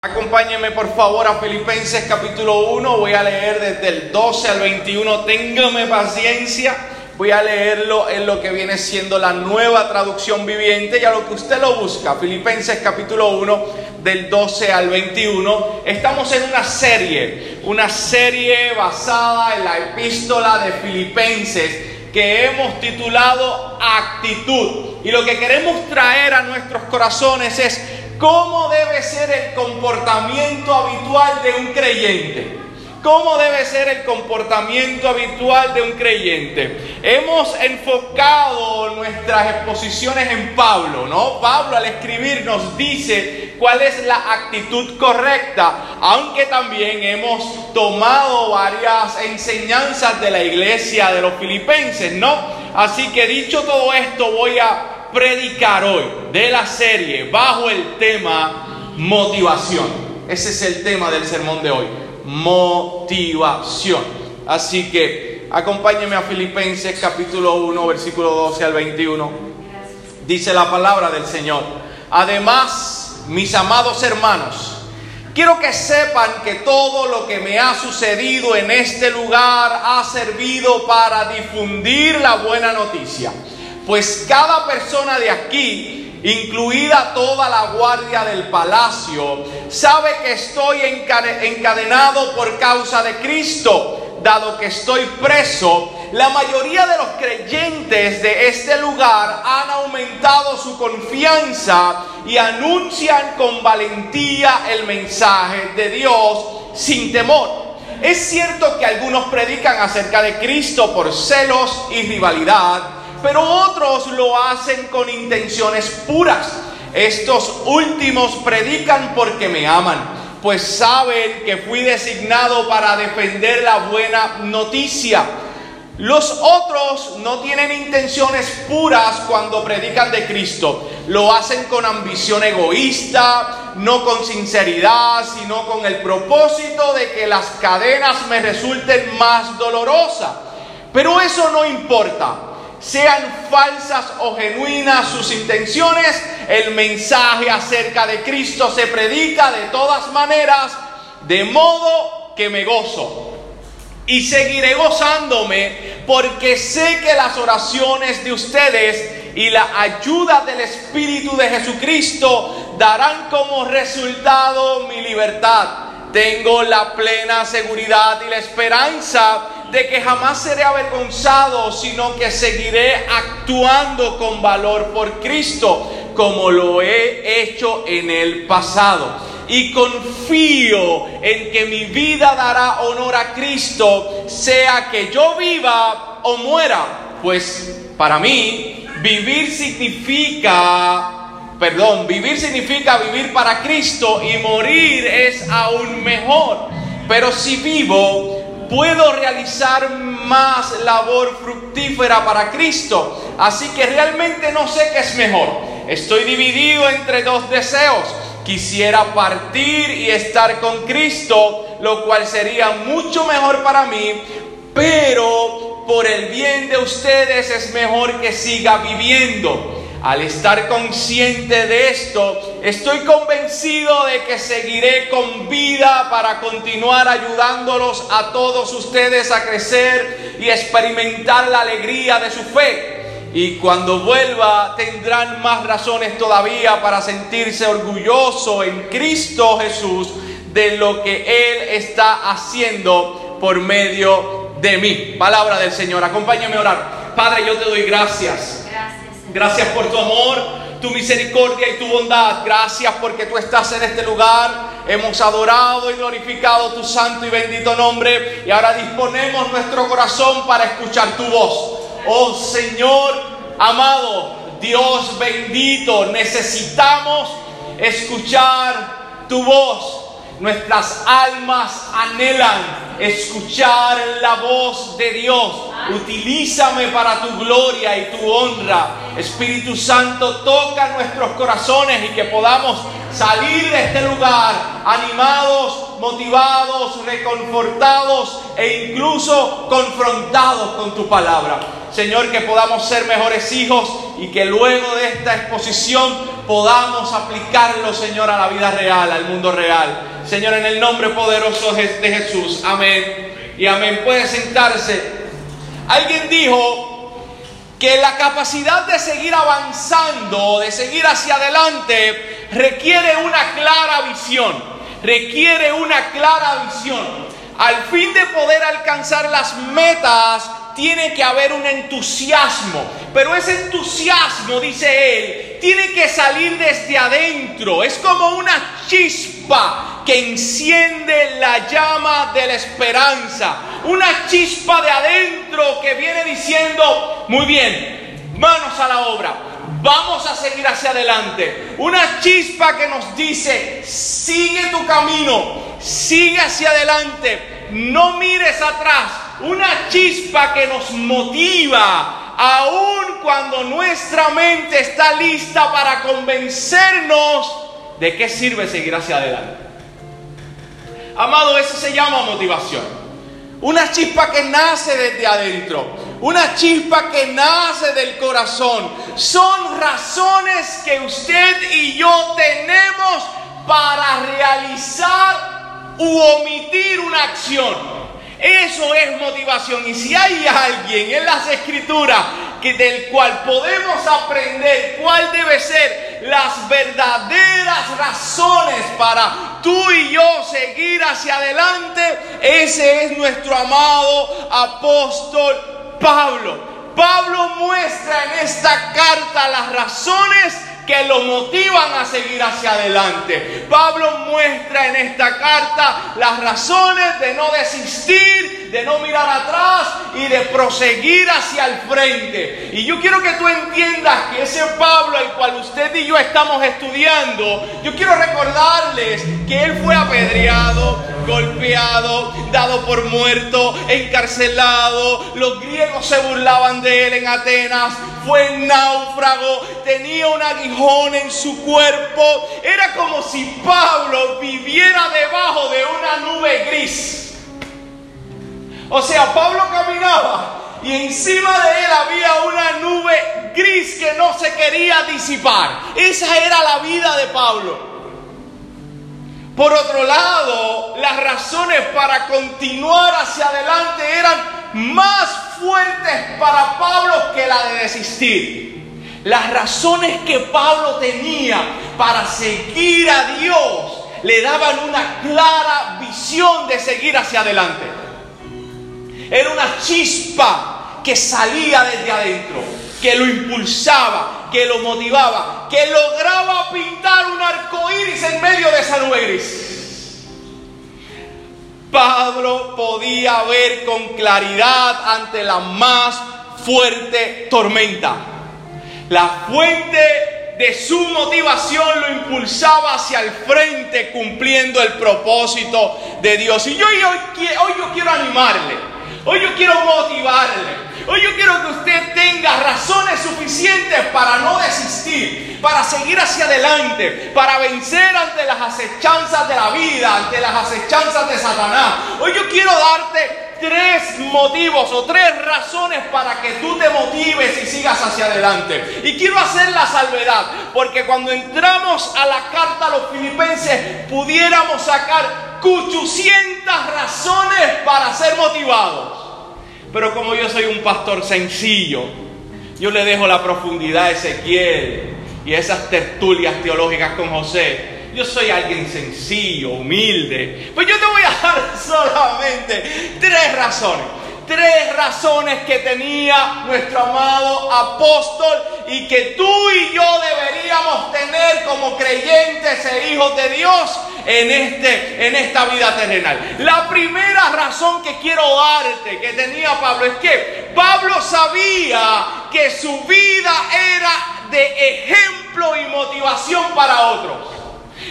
Acompáñenme por favor a Filipenses capítulo 1, voy a leer desde el 12 al 21, téngame paciencia, voy a leerlo en lo que viene siendo la nueva traducción viviente y a lo que usted lo busca, Filipenses capítulo 1 del 12 al 21. Estamos en una serie, una serie basada en la epístola de Filipenses que hemos titulado Actitud. Y lo que queremos traer a nuestros corazones es ¿Cómo debe ser el comportamiento habitual de un creyente? ¿Cómo debe ser el comportamiento habitual de un creyente? Hemos enfocado nuestras exposiciones en Pablo, ¿no? Pablo al escribir nos dice cuál es la actitud correcta, aunque también hemos tomado varias enseñanzas de la iglesia de los filipenses, ¿no? Así que dicho todo esto, voy a predicar hoy de la serie bajo el tema motivación. Ese es el tema del sermón de hoy, motivación. Así que acompáñeme a Filipenses capítulo 1, versículo 12 al 21. Dice la palabra del Señor. Además, mis amados hermanos, Quiero que sepan que todo lo que me ha sucedido en este lugar ha servido para difundir la buena noticia pues cada persona de aquí, incluida toda la guardia del palacio, sabe que estoy encadenado por causa de Cristo, dado que estoy preso. La mayoría de los creyentes de este lugar han aumentado su confianza y anuncian con valentía el mensaje de Dios sin temor. Es cierto que algunos predican acerca de Cristo por celos y rivalidad, pero otros lo hacen con intenciones puras. Estos últimos predican porque me aman, pues saben que fui designado para defender la buena noticia. Los otros no tienen intenciones puras cuando predican de Cristo. Lo hacen con ambición egoísta, no con sinceridad, sino con el propósito de que las cadenas me resulten más dolorosas. Pero eso no importa sean falsas o genuinas sus intenciones, el mensaje acerca de Cristo se predica de todas maneras, de modo que me gozo. Y seguiré gozándome porque sé que las oraciones de ustedes y la ayuda del Espíritu de Jesucristo darán como resultado mi libertad. Tengo la plena seguridad y la esperanza de que jamás seré avergonzado, sino que seguiré actuando con valor por Cristo, como lo he hecho en el pasado. Y confío en que mi vida dará honor a Cristo, sea que yo viva o muera. Pues para mí, vivir significa perdón, vivir significa vivir para Cristo y morir es aún mejor. Pero si vivo, puedo realizar más labor fructífera para Cristo. Así que realmente no sé qué es mejor. Estoy dividido entre dos deseos. Quisiera partir y estar con Cristo, lo cual sería mucho mejor para mí, pero por el bien de ustedes es mejor que siga viviendo. Al estar consciente de esto, estoy convencido de que seguiré con vida para continuar ayudándolos a todos ustedes a crecer y experimentar la alegría de su fe. Y cuando vuelva tendrán más razones todavía para sentirse orgulloso en Cristo Jesús de lo que Él está haciendo por medio de mí. Palabra del Señor. Acompáñame a orar. Padre, yo te doy gracias Gracias por tu amor, tu misericordia y tu bondad. Gracias porque tú estás en este lugar. Hemos adorado y glorificado tu santo y bendito nombre. Y ahora disponemos nuestro corazón para escuchar tu voz. Oh Señor amado, Dios bendito, necesitamos escuchar tu voz. Nuestras almas anhelan escuchar la voz de Dios. Utilízame para tu gloria y tu honra. Espíritu Santo, toca nuestros corazones y que podamos salir de este lugar animados, motivados, reconfortados e incluso confrontados con tu palabra. Señor, que podamos ser mejores hijos y que luego de esta exposición podamos aplicarlo, Señor, a la vida real, al mundo real. Señor, en el nombre poderoso de Jesús. Amén. Y amén. Puede sentarse. Alguien dijo que la capacidad de seguir avanzando, de seguir hacia adelante, requiere una clara visión. Requiere una clara visión. Al fin de poder alcanzar las metas, tiene que haber un entusiasmo. Pero ese entusiasmo, dice él, tiene que salir desde adentro. Es como una chispa que enciende la llama de la esperanza. Una chispa de adentro que viene diciendo, muy bien, manos a la obra. Vamos a seguir hacia adelante. Una chispa que nos dice, sigue tu camino, sigue hacia adelante, no mires atrás una chispa que nos motiva, aun cuando nuestra mente está lista para convencernos de qué sirve seguir hacia adelante. Amado, eso se llama motivación. Una chispa que nace desde adentro, una chispa que nace del corazón. Son razones que usted y yo tenemos para realizar u omitir una acción. Eso es motivación. Y si hay alguien en las escrituras que, del cual podemos aprender cuál debe ser las verdaderas razones para tú y yo seguir hacia adelante, ese es nuestro amado apóstol Pablo. Pablo muestra en esta carta las razones que lo motivan a seguir hacia adelante. Pablo muestra en esta carta las razones de no desistir, de no mirar atrás y de proseguir hacia el frente. Y yo quiero que tú entiendas que ese Pablo al cual usted y yo estamos estudiando, yo quiero recordarles que él fue apedreado, golpeado, dado por muerto, encarcelado. Los griegos se burlaban de él en Atenas, fue náufrago, tenía un aguijón en su cuerpo. Era como si Pablo viviera debajo de una nube gris. O sea, Pablo caminaba y encima de él había una nube gris que no se quería disipar. Esa era la vida de Pablo. Por otro lado, las razones para continuar hacia adelante eran más fuertes para Pablo que la de desistir. Las razones que Pablo tenía para seguir a Dios le daban una clara visión de seguir hacia adelante. Era una chispa que salía desde adentro, que lo impulsaba, que lo motivaba, que lograba pintar un arco iris en medio de esa nube gris. Pablo podía ver con claridad ante la más fuerte tormenta. La fuente de su motivación lo impulsaba hacia el frente cumpliendo el propósito de Dios. Y yo hoy, hoy yo quiero animarle, hoy yo quiero motivarle. Hoy yo quiero que usted tenga razones suficientes para no desistir, para seguir hacia adelante, para vencer ante las acechanzas de la vida, ante las acechanzas de Satanás. Hoy yo quiero darte tres motivos o tres razones para que tú te motives y sigas hacia adelante. Y quiero hacer la salvedad, porque cuando entramos a la carta a los filipenses, pudiéramos sacar 800 razones para ser motivados. Pero como yo soy un pastor sencillo, yo le dejo la profundidad a Ezequiel y esas tertulias teológicas con José. Yo soy alguien sencillo, humilde. Pues yo te voy a dar solamente tres razones. Tres razones que tenía nuestro amado apóstol y que tú y yo deberíamos tener como creyentes e hijos de Dios en, este, en esta vida terrenal. La primera razón que quiero darte que tenía Pablo es que Pablo sabía que su vida era de ejemplo y motivación para otros.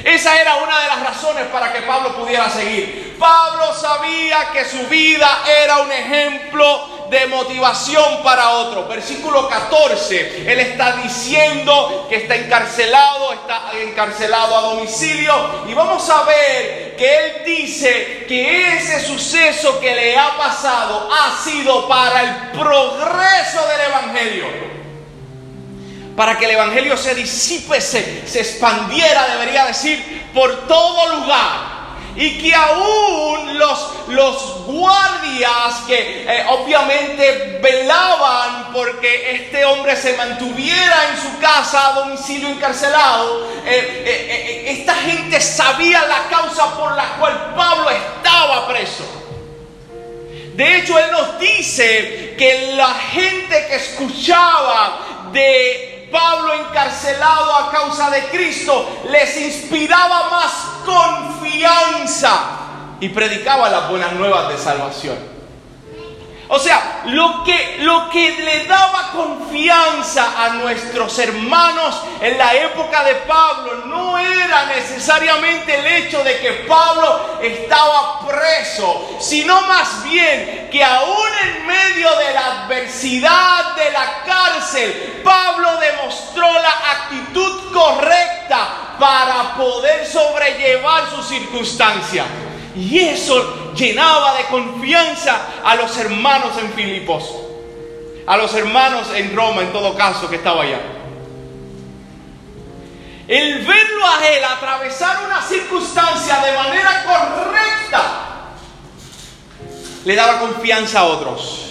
Esa era una de las razones para que Pablo pudiera seguir. Pablo sabía que su vida era un ejemplo de motivación para otro. Versículo 14, él está diciendo que está encarcelado, está encarcelado a domicilio y vamos a ver que él dice que ese suceso que le ha pasado ha sido para el progreso del Evangelio para que el Evangelio se disipe, se, expandiera, debería decir, por todo lugar y que aún los, los guardias que eh, obviamente velaban porque este hombre se mantuviera en su casa a domicilio encarcelado, eh, eh, esta gente sabía la causa por la cual Pablo estaba preso. De hecho, él nos dice que la gente que escuchaba de Pablo encarcelado a causa de Cristo les inspiraba más confianza y predicaba las buenas nuevas de salvación. O sea, lo que, lo que le daba confianza a nuestros hermanos en la época de Pablo no era necesariamente el hecho de que Pablo estaba preso, sino más bien que aún en medio de la adversidad de la cárcel, Pablo demostró la actitud correcta para poder sobrellevar su circunstancia. Y eso llenaba de confianza a los hermanos en Filipos, a los hermanos en Roma en todo caso que estaba allá. El verlo a él atravesar una circunstancia de manera correcta le daba confianza a otros.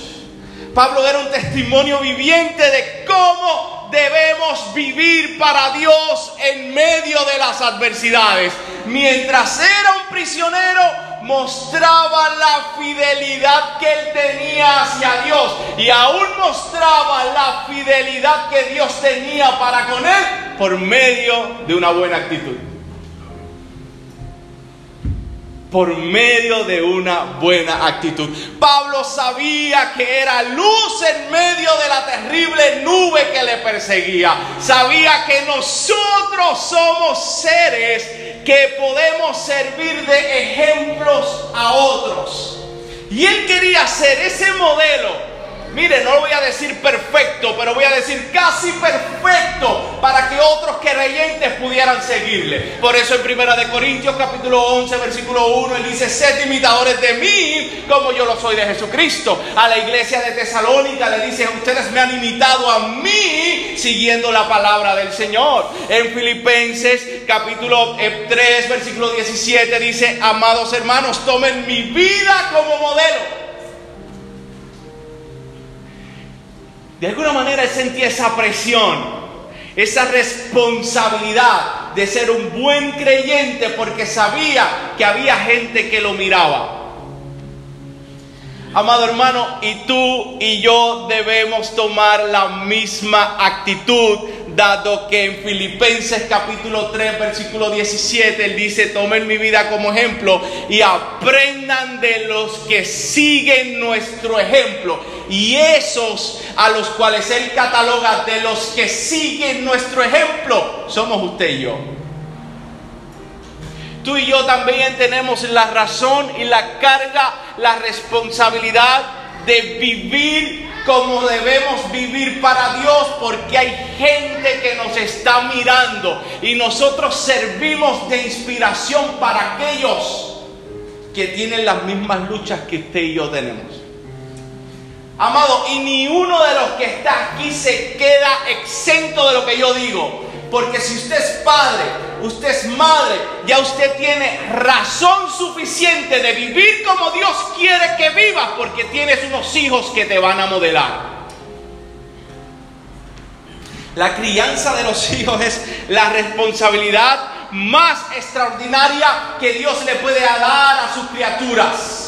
Pablo era un testimonio viviente de cómo debemos vivir para Dios en medio de las adversidades. Mientras era un prisionero, mostraba la fidelidad que él tenía hacia Dios y aún mostraba la fidelidad que Dios tenía para con él por medio de una buena actitud por medio de una buena actitud. Pablo sabía que era luz en medio de la terrible nube que le perseguía. Sabía que nosotros somos seres que podemos servir de ejemplos a otros. Y él quería ser ese modelo Mire, no lo voy a decir perfecto, pero voy a decir casi perfecto para que otros creyentes pudieran seguirle. Por eso en Primera de Corintios capítulo 11 versículo 1 él dice, sed imitadores de mí como yo lo soy de Jesucristo. A la iglesia de Tesalónica le dice, ustedes me han imitado a mí siguiendo la palabra del Señor. En Filipenses capítulo 3 eh, versículo 17 dice, amados hermanos, tomen mi vida como modelo De alguna manera él sentía esa presión, esa responsabilidad de ser un buen creyente porque sabía que había gente que lo miraba. Amado hermano, y tú y yo debemos tomar la misma actitud dado que en Filipenses capítulo 3 versículo 17 él dice, tomen mi vida como ejemplo y aprendan de los que siguen nuestro ejemplo. Y esos a los cuales él cataloga de los que siguen nuestro ejemplo, somos usted y yo. Tú y yo también tenemos la razón y la carga, la responsabilidad de vivir como debemos vivir para Dios, porque hay gente que nos está mirando y nosotros servimos de inspiración para aquellos que tienen las mismas luchas que usted y yo tenemos. Amado, y ni uno de los que está aquí se queda exento de lo que yo digo. Porque si usted es padre, usted es madre, ya usted tiene razón suficiente de vivir como Dios quiere que vivas, porque tienes unos hijos que te van a modelar. La crianza de los hijos es la responsabilidad más extraordinaria que Dios le puede dar a sus criaturas.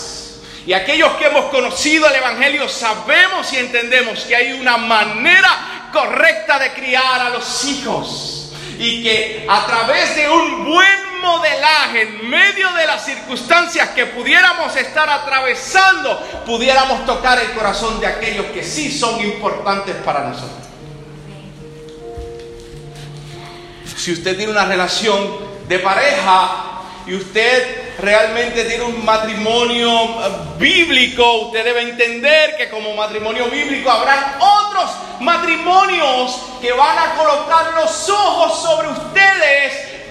Y aquellos que hemos conocido el Evangelio sabemos y entendemos que hay una manera correcta de criar a los hijos. Y que a través de un buen modelaje en medio de las circunstancias que pudiéramos estar atravesando, pudiéramos tocar el corazón de aquellos que sí son importantes para nosotros. Si usted tiene una relación de pareja y usted realmente tiene un matrimonio eh, bíblico, usted debe entender que como matrimonio bíblico habrán otros matrimonios que van a colocar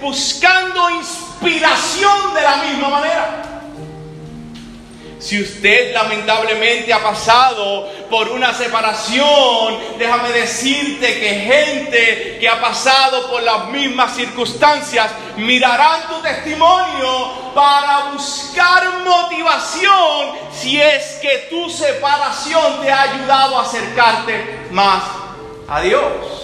buscando inspiración de la misma manera. Si usted lamentablemente ha pasado por una separación, déjame decirte que gente que ha pasado por las mismas circunstancias mirarán tu testimonio para buscar motivación si es que tu separación te ha ayudado a acercarte más a Dios.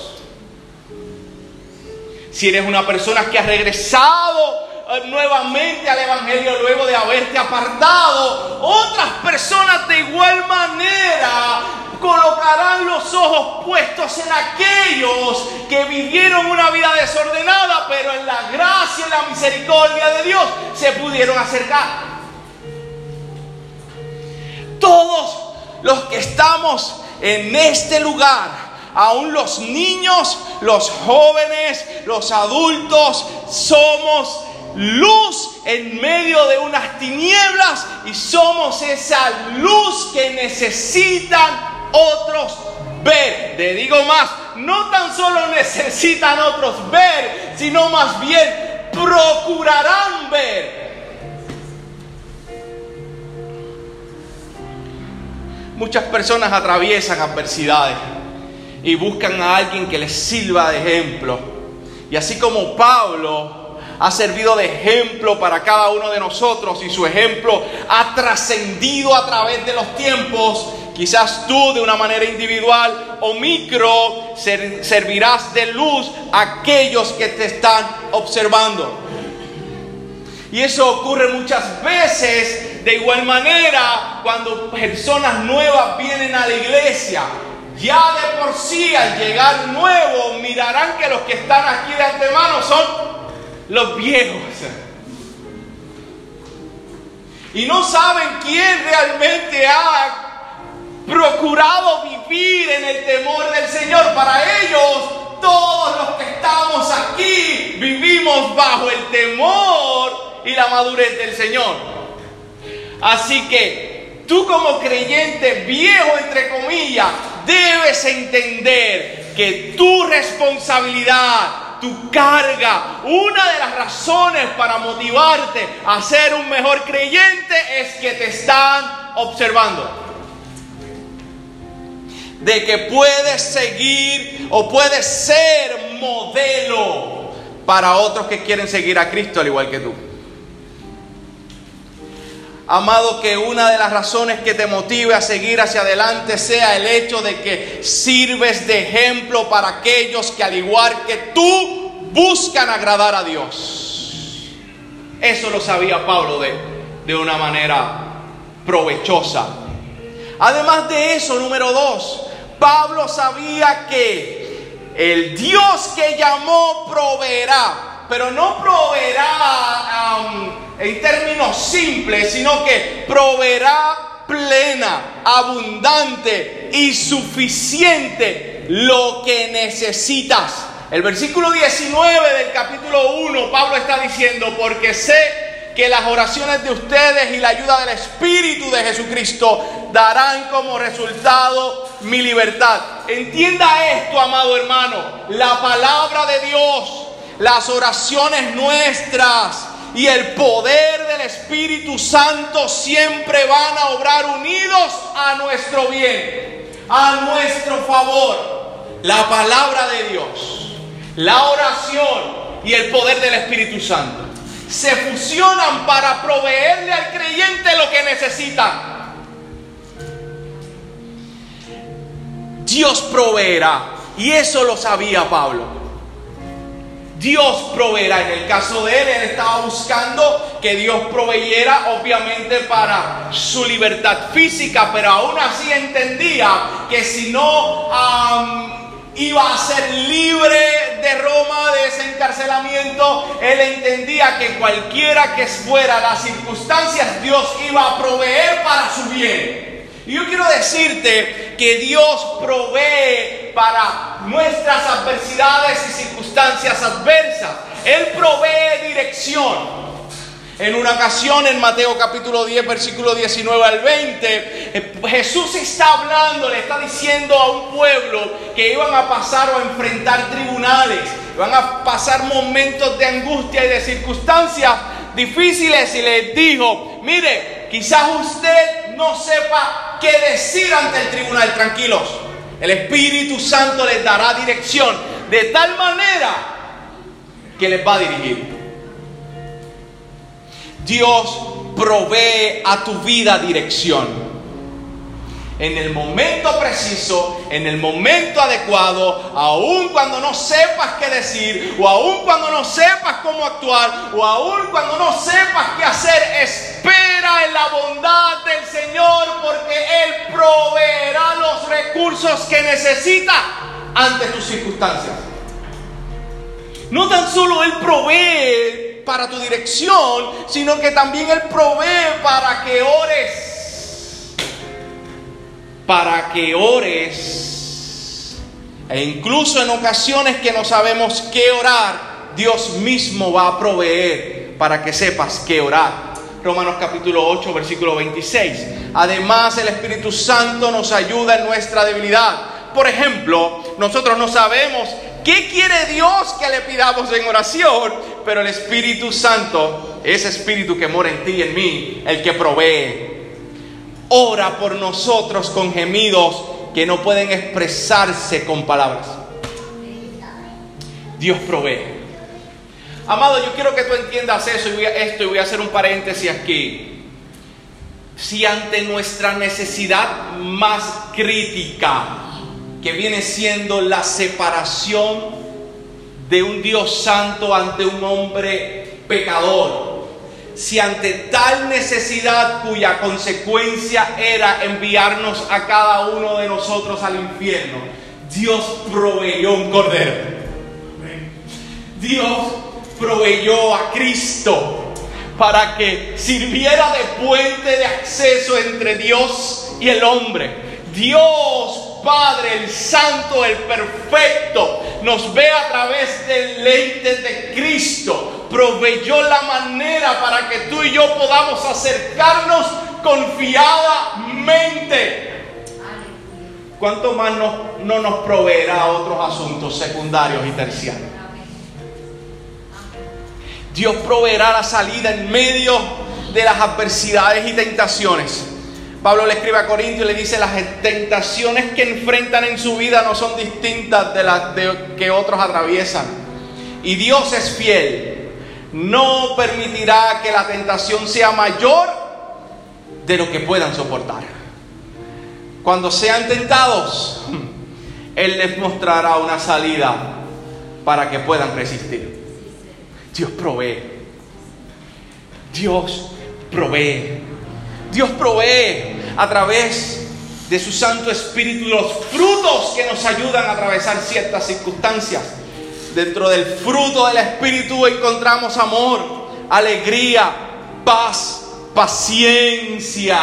Si eres una persona que ha regresado eh, nuevamente al Evangelio luego de haberte apartado. Otras personas de igual manera colocarán los ojos puestos en aquellos que vivieron una vida desordenada, pero en la gracia y la misericordia de Dios se pudieron acercar. Todos los que estamos en este lugar, aún los niños, los jóvenes, los adultos, somos luz en medio de unas tinieblas y somos esa luz que necesitan otros ver. Te digo más, no tan solo necesitan otros ver, sino más bien procurarán ver. Muchas personas atraviesan adversidades y buscan a alguien que les sirva de ejemplo. Y así como Pablo ha servido de ejemplo para cada uno de nosotros y su ejemplo ha trascendido a través de los tiempos. Quizás tú de una manera individual o micro servirás de luz a aquellos que te están observando. Y eso ocurre muchas veces de igual manera cuando personas nuevas vienen a la iglesia. Ya de por sí al llegar nuevo mirarán que los que están aquí de antemano son los viejos. Y no saben quién realmente ha procurado vivir en el temor del Señor. Para ellos, todos los que estamos aquí vivimos bajo el temor y la madurez del Señor. Así que tú como creyente viejo, entre comillas, debes entender que tu responsabilidad tu carga. Una de las razones para motivarte a ser un mejor creyente es que te están observando. De que puedes seguir o puedes ser modelo para otros que quieren seguir a Cristo al igual que tú. Amado, que una de las razones que te motive a seguir hacia adelante sea el hecho de que sirves de ejemplo para aquellos que al igual que tú buscan agradar a Dios. Eso lo sabía Pablo de, de una manera provechosa. Además de eso, número dos, Pablo sabía que el Dios que llamó proveerá pero no proveerá en términos simples, sino que proveerá plena, abundante y suficiente lo que necesitas. El versículo 19 del capítulo 1, Pablo está diciendo, porque sé que las oraciones de ustedes y la ayuda del Espíritu de Jesucristo darán como resultado mi libertad. Entienda esto, amado hermano, la palabra de Dios las oraciones nuestras y el poder del Espíritu Santo siempre van a obrar unidos a nuestro bien, a nuestro favor. La palabra de Dios, la oración y el poder del Espíritu Santo se fusionan para proveerle al creyente lo que necesita. Dios proveerá. Y eso lo sabía Pablo. Dios proveerá. En el caso de él, él estaba buscando que Dios proveyera, obviamente, para su libertad física, pero aún así entendía que si no iba a ser libre de Roma, de ese encarcelamiento, él entendía que cualquiera que fuera las circunstancias, Dios iba a proveer para su bien. Y yo quiero decirte que Dios provee para nuestras adversidades y circunstancias adversas. Él provee dirección. En una ocasión en Mateo capítulo 10, versículo 19 al 20, eh, Jesús está hablando, le está diciendo a un pueblo que iban a pasar o a enfrentar tribunales, van a pasar momentos de angustia y de circunstancias difíciles y les dijo, mire, quizás usted no sepa qué decir ante el tribunal, tranquilos. El Espíritu Santo les dará dirección de tal manera que les va a dirigir. Dios provee a tu vida dirección. En el momento preciso, en el momento adecuado, aun cuando no sepas qué decir, o aun cuando no sepas cómo actuar, o aun cuando no sepas qué hacer, espera en la bondad del Señor porque Él proveerá los recursos que necesita ante tus circunstancias. No tan solo Él provee para tu dirección, sino que también Él provee para que ores. Para que ores. E incluso en ocasiones que no sabemos qué orar, Dios mismo va a proveer para que sepas qué orar. Romanos capítulo 8, versículo 26. Además, el Espíritu Santo nos ayuda en nuestra debilidad. Por ejemplo, nosotros no sabemos qué quiere Dios que le pidamos en oración, pero el Espíritu Santo, ese Espíritu que mora en ti y en mí, el que provee, ora por nosotros con gemidos que no pueden expresarse con palabras. Dios provee. Amado, yo quiero que tú entiendas eso y voy a, esto y voy a hacer un paréntesis aquí. Si ante nuestra necesidad más crítica, que viene siendo la separación de un Dios santo ante un hombre pecador. Si ante tal necesidad cuya consecuencia era enviarnos a cada uno de nosotros al infierno, Dios proveyó un cordero. Dios proveyó a Cristo para que sirviera de puente de acceso entre Dios y el hombre. Dios Padre, el Santo, el Perfecto, nos ve a través del lente de Cristo. Proveyó la manera para que tú y yo podamos acercarnos confiadamente. ¿Cuánto más no, no nos proveerá otros asuntos secundarios y terciarios? Dios proveerá la salida en medio de las adversidades y tentaciones. Pablo le escribe a Corintios y le dice, las tentaciones que enfrentan en su vida no son distintas de las que otros atraviesan. Y Dios es fiel. No permitirá que la tentación sea mayor de lo que puedan soportar. Cuando sean tentados, Él les mostrará una salida para que puedan resistir. Dios provee. Dios provee. Dios provee a través de su Santo Espíritu los frutos que nos ayudan a atravesar ciertas circunstancias. Dentro del fruto del Espíritu encontramos amor, alegría, paz, paciencia.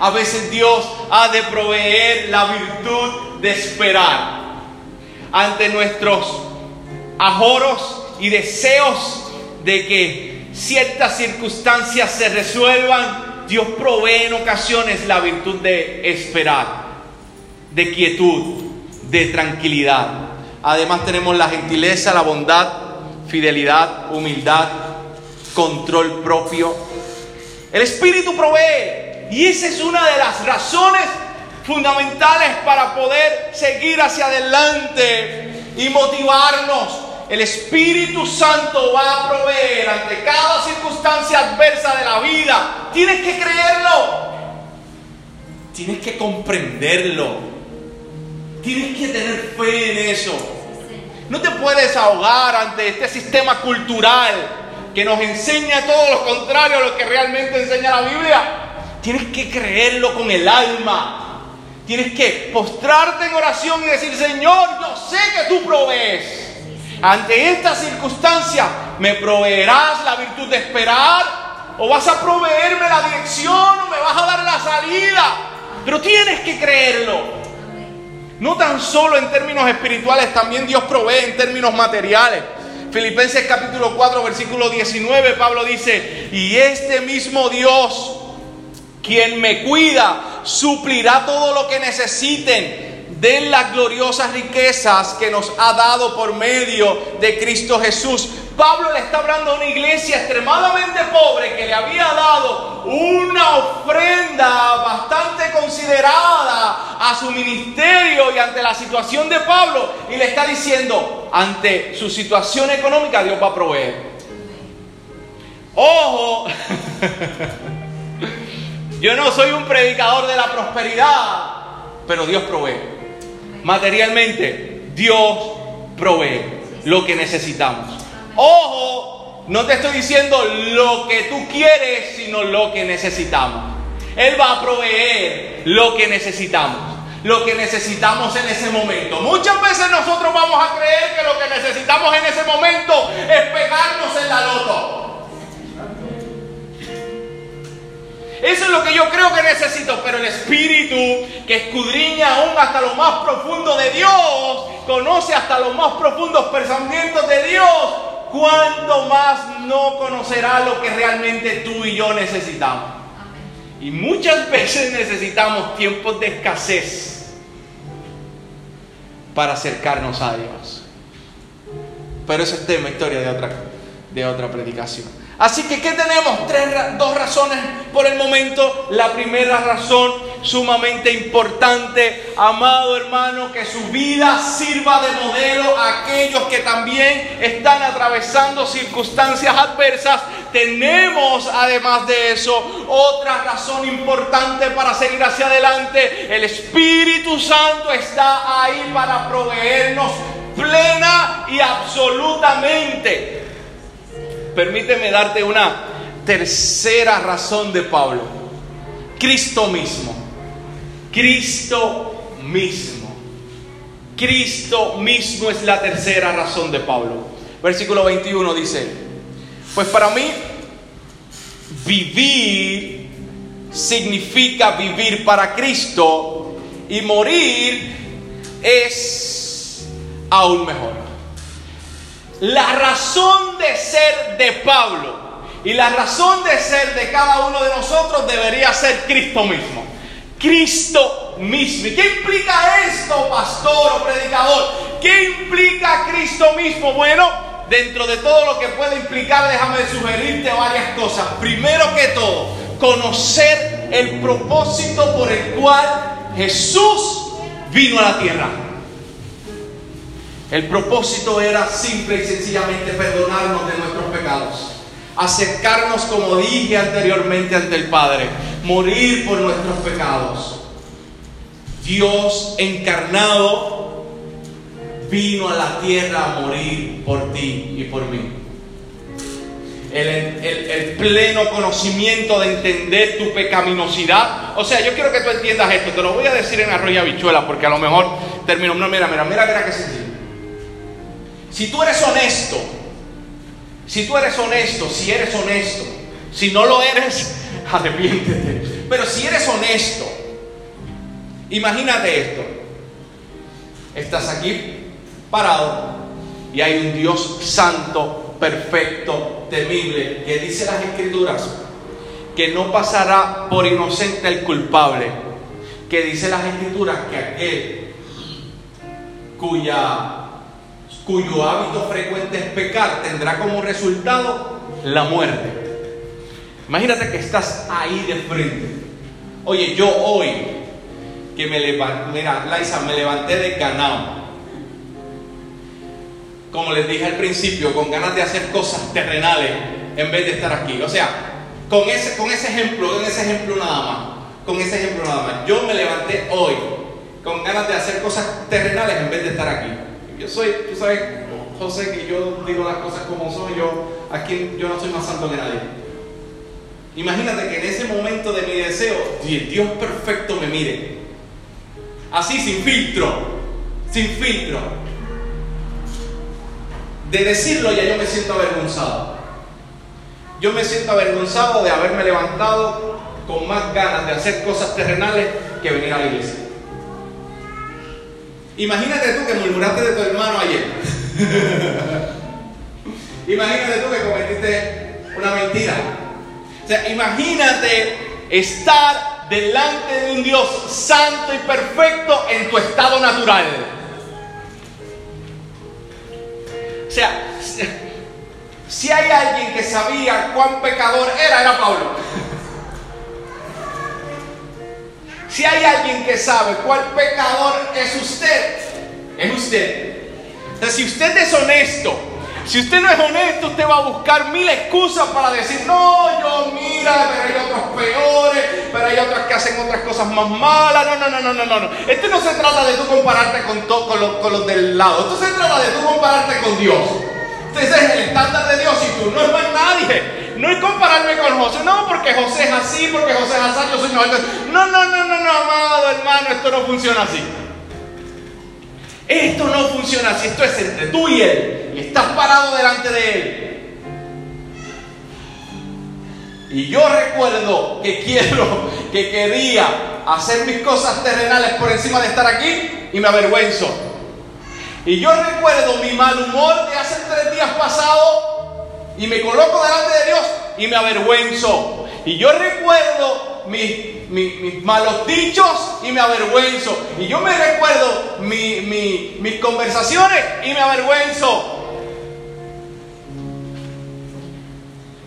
A veces Dios ha de proveer la virtud de esperar ante nuestros ajoros y deseos de que ciertas circunstancias se resuelvan Dios provee en ocasiones la virtud de esperar, de quietud, de tranquilidad. Además tenemos la gentileza, la bondad, fidelidad, humildad, control propio. El Espíritu provee y esa es una de las razones fundamentales para poder seguir hacia adelante y motivarnos el Espíritu Santo va a proveer ante cada circunstancia adversa de la vida. Tienes que creerlo. Tienes que comprenderlo. Tienes que tener fe en eso. No te puedes ahogar ante este sistema cultural que nos enseña todo lo contrario a lo que realmente enseña la Biblia. Tienes que creerlo con el alma. Tienes que postrarte en oración y decir, Señor, yo sé que tú provees. Ante esta circunstancia, ¿me proveerás la virtud de esperar? ¿O vas a proveerme la dirección o me vas a dar la salida? Pero tienes que creerlo. No tan solo en términos espirituales, también Dios provee en términos materiales. Filipenses capítulo 4, versículo 19, Pablo dice, y este mismo Dios, quien me cuida, suplirá todo lo que necesiten de las gloriosas riquezas que nos ha dado por medio de Cristo Jesús. Pablo le está hablando a una iglesia extremadamente pobre que le había dado una ofrenda bastante considerada a su ministerio y ante la situación de Pablo. Y le está diciendo, ante su situación económica, Dios va a proveer. Ojo, yo no soy un predicador de la prosperidad, pero Dios provee materialmente, Dios provee lo que necesitamos. Ojo, no te estoy diciendo lo que tú quieres, sino lo que necesitamos. Él va a proveer lo que necesitamos, lo que necesitamos en ese momento. Muchas veces nosotros vamos a creer que lo que necesitamos en ese momento es pegarnos en la loto. Eso es lo que yo creo que necesito, pero el Espíritu que escudriña aún hasta lo más profundo de Dios, conoce hasta los más profundos pensamientos de Dios, cuánto más no conocerá lo que realmente tú y yo necesitamos. Y muchas veces necesitamos tiempos de escasez para acercarnos a Dios. Pero eso es tema, historia de otra, de otra predicación. Así que, ¿qué tenemos? Tres, dos razones por el momento. La primera razón, sumamente importante, amado hermano, que su vida sirva de modelo a aquellos que también están atravesando circunstancias adversas. Tenemos, además de eso, otra razón importante para seguir hacia adelante. El Espíritu Santo está ahí para proveernos plena y absolutamente permíteme darte una tercera razón de Pablo. Cristo mismo. Cristo mismo. Cristo mismo es la tercera razón de Pablo. Versículo 21 dice, pues para mí vivir significa vivir para Cristo y morir es aún mejor. La razón de ser de Pablo y la razón de ser de cada uno de nosotros debería ser Cristo mismo. Cristo mismo. ¿Y qué implica esto, pastor o predicador? ¿Qué implica Cristo mismo? Bueno, dentro de todo lo que puede implicar, déjame sugerirte varias cosas. Primero que todo, conocer el propósito por el cual Jesús vino a la tierra. El propósito era simple y sencillamente perdonarnos de nuestros pecados, acercarnos, como dije anteriormente, ante el Padre, morir por nuestros pecados. Dios encarnado vino a la tierra a morir por ti y por mí. El, pleno conocimiento de entender tu pecaminosidad. O sea, yo quiero que tú entiendas esto. Te lo voy a decir en arroyo habichuela porque a lo mejor termino. No, mira, mira, mira, mira qué sencillo. Si tú eres honesto, si tú eres honesto, si eres honesto, si no lo eres, arrepiéntete. Pero si eres honesto, imagínate esto. Estás aquí parado y hay un Dios santo, perfecto, temible, que dice las escrituras que no pasará por inocente el culpable, que dice las escrituras que aquel cuya cuyo hábito frecuente es pecar, tendrá como resultado la muerte. Imagínate que estás ahí de frente. Oye, yo hoy que me levanté, mira, Laisa, me levanté de ganado. Como les dije al principio, con ganas de hacer cosas terrenales en vez de estar aquí. O sea, con ese, con ese ejemplo, con ese ejemplo nada más. Con ese ejemplo nada más. Yo me levanté hoy con ganas de hacer cosas terrenales en vez de estar aquí. Yo soy, tú sabes, José, que yo digo las cosas como son, yo aquí yo no soy más santo que nadie. Imagínate que en ese momento de mi deseo, Dios perfecto me mire. Así, sin filtro, sin filtro. De decirlo ya yo me siento avergonzado. Yo me siento avergonzado de haberme levantado con más ganas de hacer cosas terrenales que venir a la iglesia. Imagínate tú que murmuraste de tu hermano ayer. Imagínate tú que cometiste una mentira. O sea, imagínate estar delante de un Dios santo y perfecto en tu estado natural. O sea, si hay alguien que sabía cuán pecador era, era Pablo. Si hay alguien que sabe cuál pecador es usted, es usted. Sea, si usted es honesto, si usted no es honesto, usted va a buscar mil excusas para decir, no, yo mira, pero hay otros peores, pero hay otras que hacen otras cosas más malas. No, no, no, no, no, no. Esto no se trata de tú compararte con, con, los, con los del lado. Esto se trata de tú compararte con Dios. Ese es el estándar de Dios y tú no es más nadie. No es compararme con José, no porque José es así, porque José es así, yo soy no. No, no, no, no, no, amado hermano, esto no funciona así. Esto no funciona así, esto es entre tú y él. Y estás parado delante de él. Y yo recuerdo que quiero, que quería hacer mis cosas terrenales por encima de estar aquí y me avergüenzo. Y yo recuerdo mi mal humor de hace tres días pasado y me coloco delante de Dios y me avergüenzo. Y yo recuerdo mis, malos dichos y me avergüenzo. Y yo me recuerdo mis conversaciones y me avergüenzo.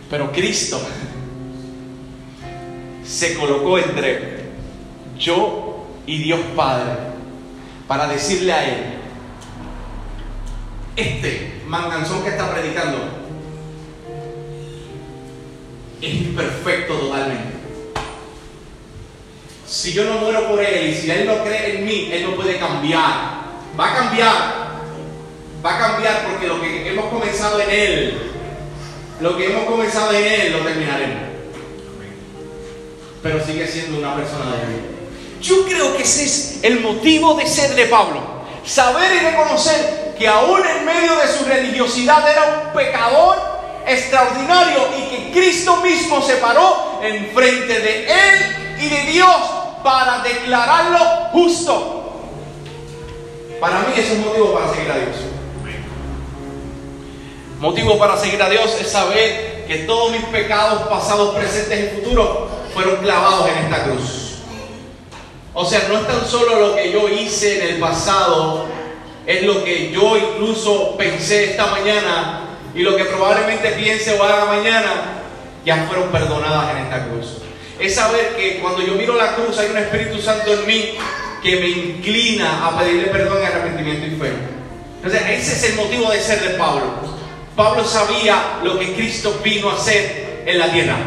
Pero Cristo se colocó entre yo y Dios Padre para decirle a Él, este manganzón que está predicando es imperfecto totalmente. Si yo no muero por Él y si Él no cree en mí, Él no puede cambiar. Va a cambiar. Va a cambiar porque lo que hemos comenzado en Él, lo que hemos comenzado en Él, lo terminaremos. Pero sigue siendo una persona de Dios. Yo creo que ese es el motivo de ser de Pablo. Saber y reconocer que aún en medio de su religiosidad era un pecador extraordinario y que Cristo mismo se paró enfrente de Él y de Dios para declararlo justo. Para mí es motivo para seguir a Dios. Motivo para seguir a Dios es saber que todos mis pecados pasados, presentes y futuros fueron clavados en esta cruz. O sea, no es tan solo lo que yo hice en el pasado, es lo que yo incluso pensé esta mañana y lo que probablemente piense o haga mañana, ya fueron perdonadas en esta cruz. Es saber que cuando yo miro la cruz hay un Espíritu Santo en mí que me inclina a pedirle perdón arrepentimiento y fe. Entonces, ese es el motivo de ser de Pablo. Pablo sabía lo que Cristo vino a hacer en la tierra.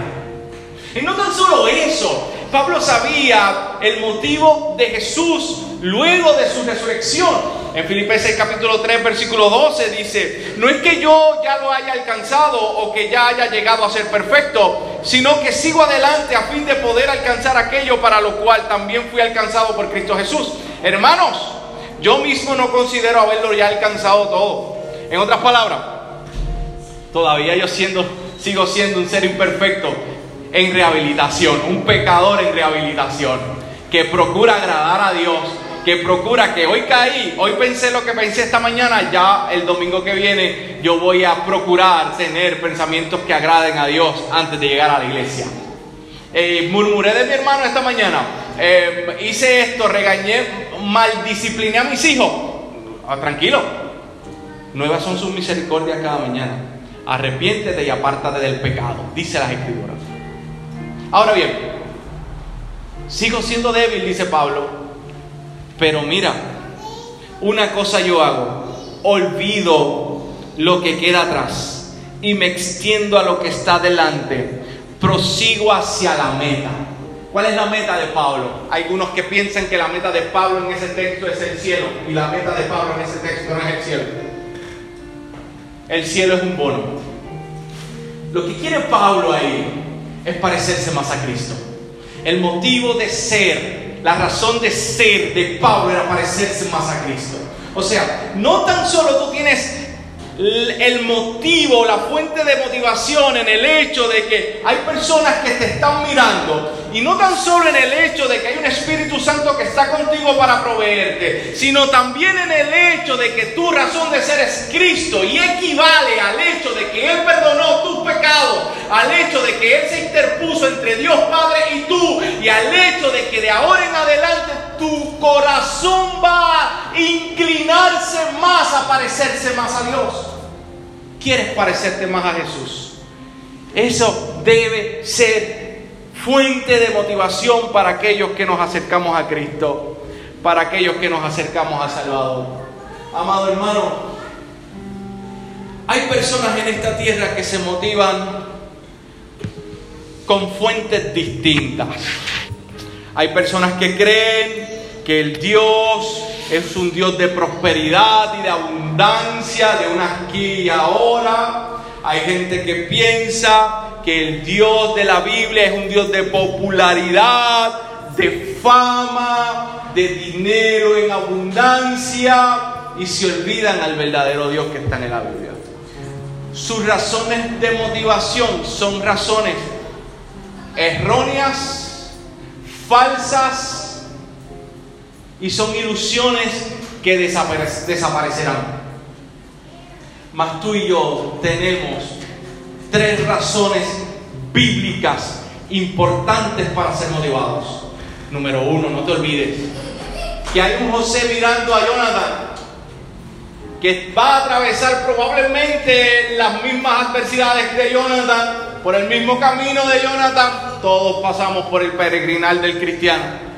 Y no tan solo eso, Pablo sabía el motivo de Jesús luego de su resurrección. En Filipenses capítulo 3, versículo 12 dice, no es que yo ya lo haya alcanzado o que ya haya llegado a ser perfecto, sino que sigo adelante a fin de poder alcanzar aquello para lo cual también fui alcanzado por Cristo Jesús. Hermanos, yo mismo no considero haberlo ya alcanzado todo. En otras palabras, todavía yo siendo, sigo siendo un ser imperfecto en rehabilitación, un pecador en rehabilitación, que procura agradar a Dios que procura que hoy caí, hoy pensé lo que pensé esta mañana, ya el domingo que viene yo voy a procurar tener pensamientos que agraden a Dios antes de llegar a la iglesia. Eh, murmuré de mi hermano esta mañana, eh, hice esto, regañé, maldiscipliné a mis hijos. Ah, tranquilo, nuevas son sus misericordias cada mañana. Arrepiéntete y apártate del pecado, dice las escrituras. Ahora bien, sigo siendo débil, dice Pablo, pero mira, una cosa yo hago, olvido lo que queda atrás y me extiendo a lo que está delante, prosigo hacia la meta. ¿Cuál es la meta de Pablo? Hay algunos que piensan que la meta de Pablo en ese texto es el cielo y la meta de Pablo en ese texto no es el cielo. El cielo es un bono. Lo que quiere Pablo ahí es parecerse más a Cristo. El motivo de ser la razón de ser de Pablo era parecerse más a Cristo. O sea, no tan solo tú tienes el motivo, la fuente de motivación en el hecho de que hay personas que te están mirando Y no tan solo en el hecho de que hay un Espíritu Santo que está contigo para proveerte, sino también en el hecho de que tu razón de ser es Cristo y equivale al hecho de que Él perdonó tus pecados, al hecho de que Él se interpuso entre Dios Padre y tú, y al hecho de que de ahora en adelante tu corazón va a inclinarse más a parecerse más a Dios. ¿Quieres parecerte más a Jesús? Eso debe ser fuente de motivación para aquellos que nos acercamos a Cristo, para aquellos que nos acercamos a Salvador. Amado hermano, hay personas en esta tierra que se motivan con fuentes distintas. Hay personas que creen que el Dios es un Dios de prosperidad y de abundancia, de una aquí y ahora. Hay gente que piensa que el Dios de la Biblia es un Dios de popularidad, de fama, de dinero en abundancia y se olvidan al verdadero Dios que está en la Biblia. Sus razones de motivación son razones erróneas, falsas y son ilusiones que desaparecerán. Mas tú y yo tenemos tres razones bíblicas importantes para ser motivados. Número uno, no te olvides que hay un José mirando a Jonathan que va a atravesar probablemente las mismas adversidades de Jonathan, por el mismo camino de Jonathan, todos pasamos por el peregrinal del cristiano.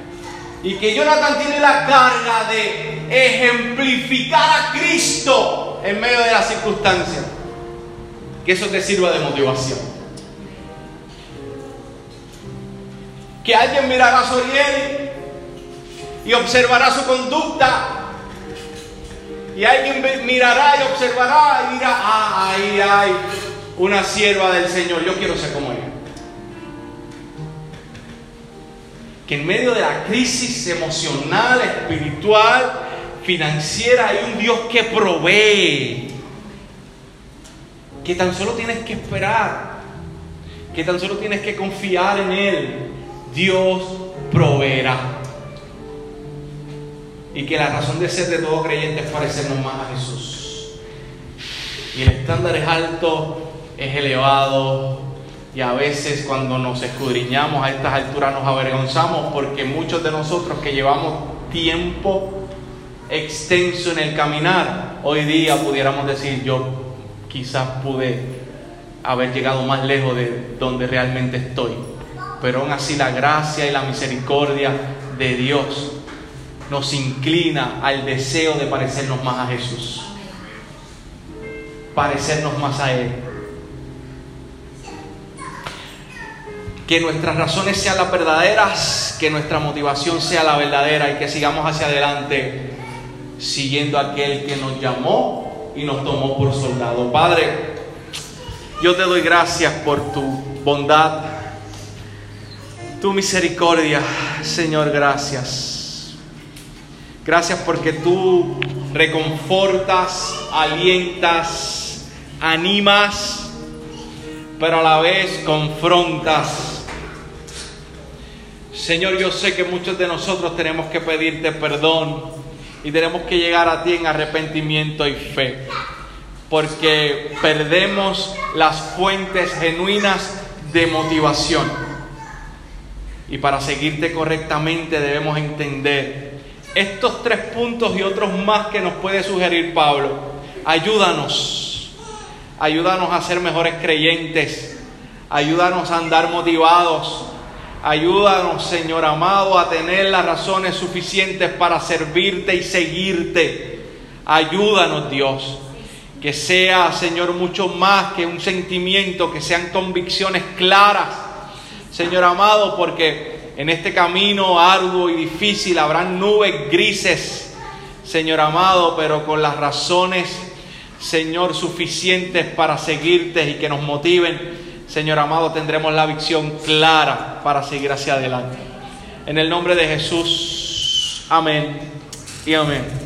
Y que Jonathan tiene la carga de ejemplificar a Cristo en medio de las circunstancias. Que eso te sirva de motivación. Que alguien mirará a Soriel y observará su conducta y alguien mirará y observará y dirá, ah, ahí hay una sierva del Señor, yo quiero ser como ella. Que en medio de la crisis emocional, espiritual, financiera, hay un Dios que provee. Que tan solo tienes que esperar. Que tan solo tienes que confiar en Él. Dios proveerá y que la razón de ser de todo creyente es parecernos más a Jesús. Y el estándar es alto, es elevado, y a veces cuando nos escudriñamos a estas alturas nos avergonzamos porque muchos de nosotros que llevamos tiempo extenso en el caminar, hoy día pudiéramos decir yo quizás pude haber llegado más lejos de donde realmente estoy. Pero aún así la gracia y la misericordia de Dios nos inclina al deseo de parecernos más a Jesús, parecernos más a Él. Que nuestras razones sean las verdaderas, que nuestra motivación sea la verdadera y que sigamos hacia adelante siguiendo a aquel que nos llamó y nos tomó por soldado. Padre, yo te doy gracias por tu bondad, tu misericordia, Señor, gracias. Gracias porque tú reconfortas, alientas, animas, pero a la vez confrontas. Señor, yo sé que muchos de nosotros tenemos que pedirte perdón y tenemos que llegar a ti en arrepentimiento y fe, porque perdemos las fuentes genuinas de motivación. Y para seguirte correctamente debemos entender estos tres puntos y otros más que nos puede sugerir Pablo. Ayúdanos, ayúdanos a ser mejores creyentes, ayúdanos a andar motivados, ayúdanos, Señor amado, a tener las razones suficientes para servirte y seguirte. Ayúdanos, Dios, que sea, Señor, mucho más que un sentimiento, que sean convicciones claras, Señor amado, porque en este camino arduo y difícil habrán nubes grises, Señor amado, pero con las razones, Señor, suficientes para seguirte y que nos motiven, Señor amado, tendremos la visión clara para seguir hacia adelante. En el nombre de Jesús, amén y amén.